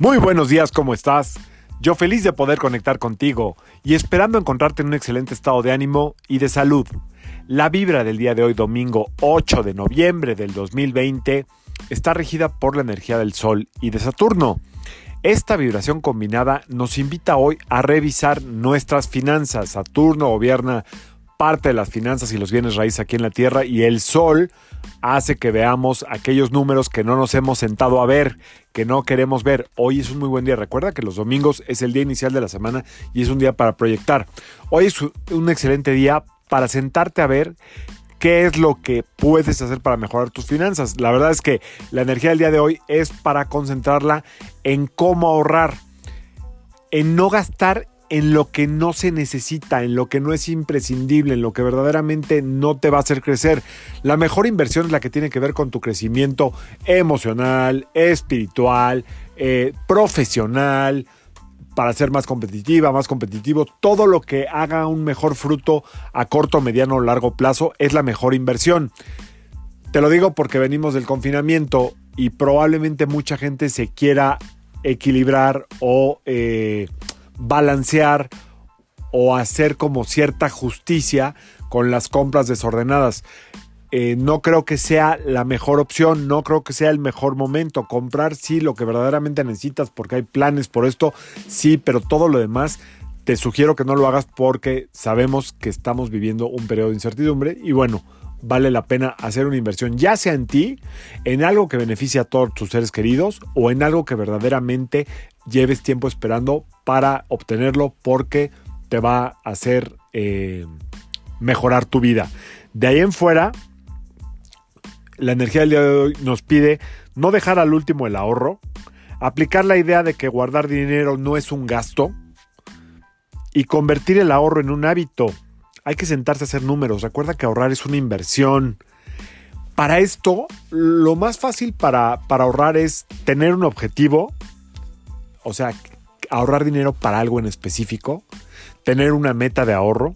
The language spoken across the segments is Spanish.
Muy buenos días, ¿cómo estás? Yo feliz de poder conectar contigo y esperando encontrarte en un excelente estado de ánimo y de salud. La vibra del día de hoy, domingo 8 de noviembre del 2020, está regida por la energía del Sol y de Saturno. Esta vibración combinada nos invita hoy a revisar nuestras finanzas. Saturno gobierna parte de las finanzas y los bienes raíces aquí en la Tierra y el Sol hace que veamos aquellos números que no nos hemos sentado a ver, que no queremos ver. Hoy es un muy buen día. Recuerda que los domingos es el día inicial de la semana y es un día para proyectar. Hoy es un excelente día para sentarte a ver qué es lo que puedes hacer para mejorar tus finanzas. La verdad es que la energía del día de hoy es para concentrarla en cómo ahorrar, en no gastar en lo que no se necesita, en lo que no es imprescindible, en lo que verdaderamente no te va a hacer crecer. La mejor inversión es la que tiene que ver con tu crecimiento emocional, espiritual, eh, profesional, para ser más competitiva, más competitivo. Todo lo que haga un mejor fruto a corto, mediano o largo plazo es la mejor inversión. Te lo digo porque venimos del confinamiento y probablemente mucha gente se quiera equilibrar o... Eh, balancear o hacer como cierta justicia con las compras desordenadas. Eh, no creo que sea la mejor opción, no creo que sea el mejor momento. Comprar sí lo que verdaderamente necesitas porque hay planes por esto, sí, pero todo lo demás te sugiero que no lo hagas porque sabemos que estamos viviendo un periodo de incertidumbre y bueno, vale la pena hacer una inversión, ya sea en ti, en algo que beneficie a todos tus seres queridos o en algo que verdaderamente lleves tiempo esperando para obtenerlo porque te va a hacer eh, mejorar tu vida. De ahí en fuera, la energía del día de hoy nos pide no dejar al último el ahorro, aplicar la idea de que guardar dinero no es un gasto y convertir el ahorro en un hábito hay que sentarse a hacer números. Recuerda que ahorrar es una inversión. Para esto, lo más fácil para, para ahorrar es tener un objetivo, o sea, ahorrar dinero para algo en específico, tener una meta de ahorro,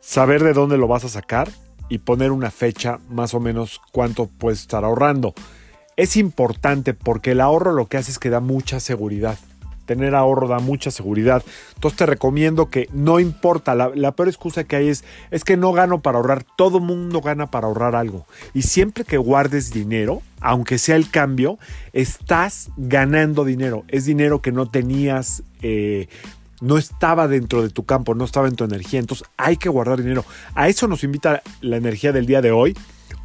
saber de dónde lo vas a sacar y poner una fecha más o menos cuánto puedes estar ahorrando. Es importante porque el ahorro lo que hace es que da mucha seguridad tener ahorro da mucha seguridad. Entonces te recomiendo que no importa, la, peor excusa que hay es, es que no gano para ahorrar, todo mundo gana para ahorrar algo. Y siempre que guardes dinero, aunque sea el cambio, estás ganando dinero. Es dinero que no tenías... Eh, no estaba dentro de tu campo, no estaba en tu energía. Entonces hay que guardar dinero. A eso nos invita la energía del día de hoy.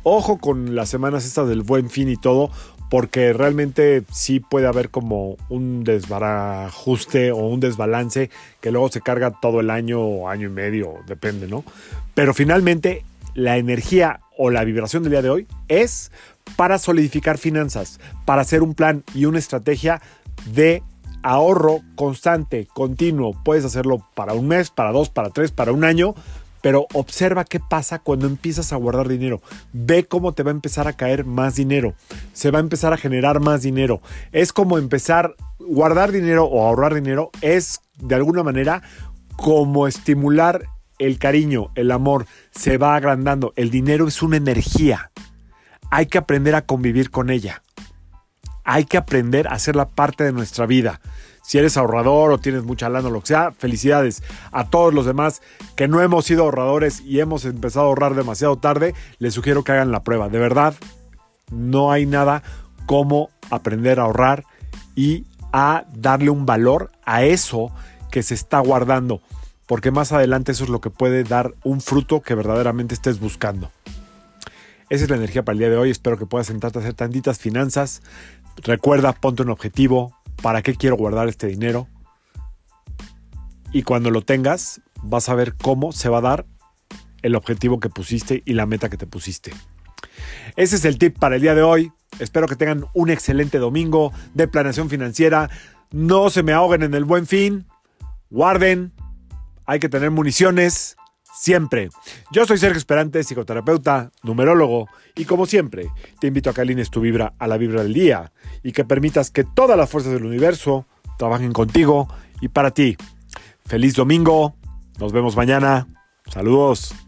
Ojo con las semanas estas del buen fin y todo, porque realmente sí puede haber como un desbarajuste o un desbalance que luego se carga todo el año o año y medio, depende, ¿no? Pero finalmente la energía o la vibración del día de hoy es para solidificar finanzas, para hacer un plan y una estrategia de ahorro constante, continuo. Puedes hacerlo para un mes, para dos, para tres, para un año, pero observa qué pasa cuando empiezas a guardar dinero. Ve cómo te va a empezar a caer más dinero. Se va a empezar a generar más dinero. Es como empezar, guardar dinero o ahorrar dinero es de alguna manera como estimular el cariño, el amor. Se va agrandando. El dinero es una energía. Hay que aprender a convivir con ella. Hay que aprender a hacerla parte de nuestra vida. Si eres ahorrador o tienes mucha lana o lo que sea, felicidades. A todos los demás que no hemos sido ahorradores y hemos empezado a ahorrar demasiado tarde, les sugiero que hagan la prueba. De verdad, no hay nada como aprender a ahorrar y a darle un valor a eso que se está guardando, porque más adelante eso es lo que puede dar un fruto que verdaderamente estés buscando. Esa es la energía para el día de hoy. Espero que puedas sentarte a hacer tantitas finanzas. Recuerda, ponte un objetivo, ¿para qué quiero guardar este dinero? Y cuando lo tengas, vas a ver cómo se va a dar el objetivo que pusiste y la meta que te pusiste. Ese es el tip para el día de hoy. Espero que tengan un excelente domingo de planeación financiera. No se me ahoguen en el buen fin. Guarden. Hay que tener municiones siempre. Yo soy Sergio Esperante, psicoterapeuta, numerólogo, y como siempre, te invito a que alines tu vibra a la vibra del día y que permitas que todas las fuerzas del universo trabajen contigo y para ti. Feliz domingo, nos vemos mañana. Saludos.